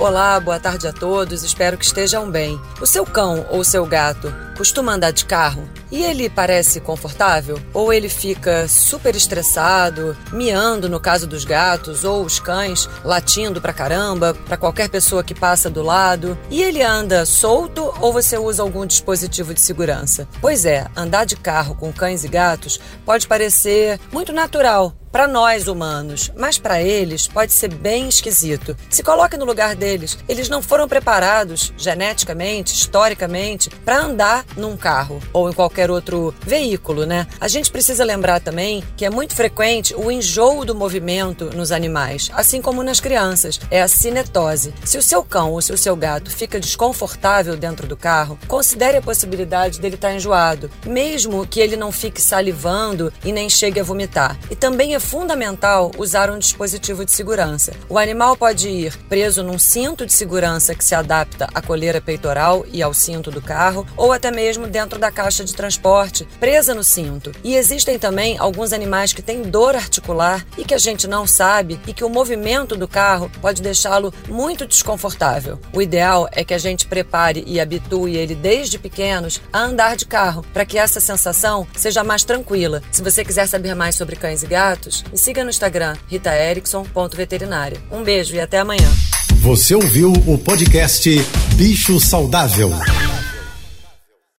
Olá, boa tarde a todos, espero que estejam bem. O seu cão ou seu gato costuma andar de carro e ele parece confortável? Ou ele fica super estressado, miando no caso dos gatos ou os cães, latindo pra caramba para qualquer pessoa que passa do lado? E ele anda solto ou você usa algum dispositivo de segurança? Pois é, andar de carro com cães e gatos pode parecer muito natural, para nós humanos, mas para eles pode ser bem esquisito. Se coloque no lugar deles. Eles não foram preparados geneticamente, historicamente, para andar num carro ou em qualquer outro veículo, né? A gente precisa lembrar também que é muito frequente o enjoo do movimento nos animais, assim como nas crianças. É a cinetose. Se o seu cão ou se o seu gato fica desconfortável dentro do carro, considere a possibilidade dele estar tá enjoado, mesmo que ele não fique salivando e nem chegue a vomitar. E também é fundamental usar um dispositivo de segurança. O animal pode ir preso num cinto de segurança que se adapta à coleira peitoral e ao cinto do carro, ou até mesmo dentro da caixa de transporte, presa no cinto. E existem também alguns animais que têm dor articular e que a gente não sabe e que o movimento do carro pode deixá-lo muito desconfortável. O ideal é que a gente prepare e habitue ele desde pequenos a andar de carro, para que essa sensação seja mais tranquila. Se você quiser saber mais sobre cães e gatos, e siga no Instagram ritaerickson.veterinária. Um beijo e até amanhã. Você ouviu o podcast Bicho Saudável.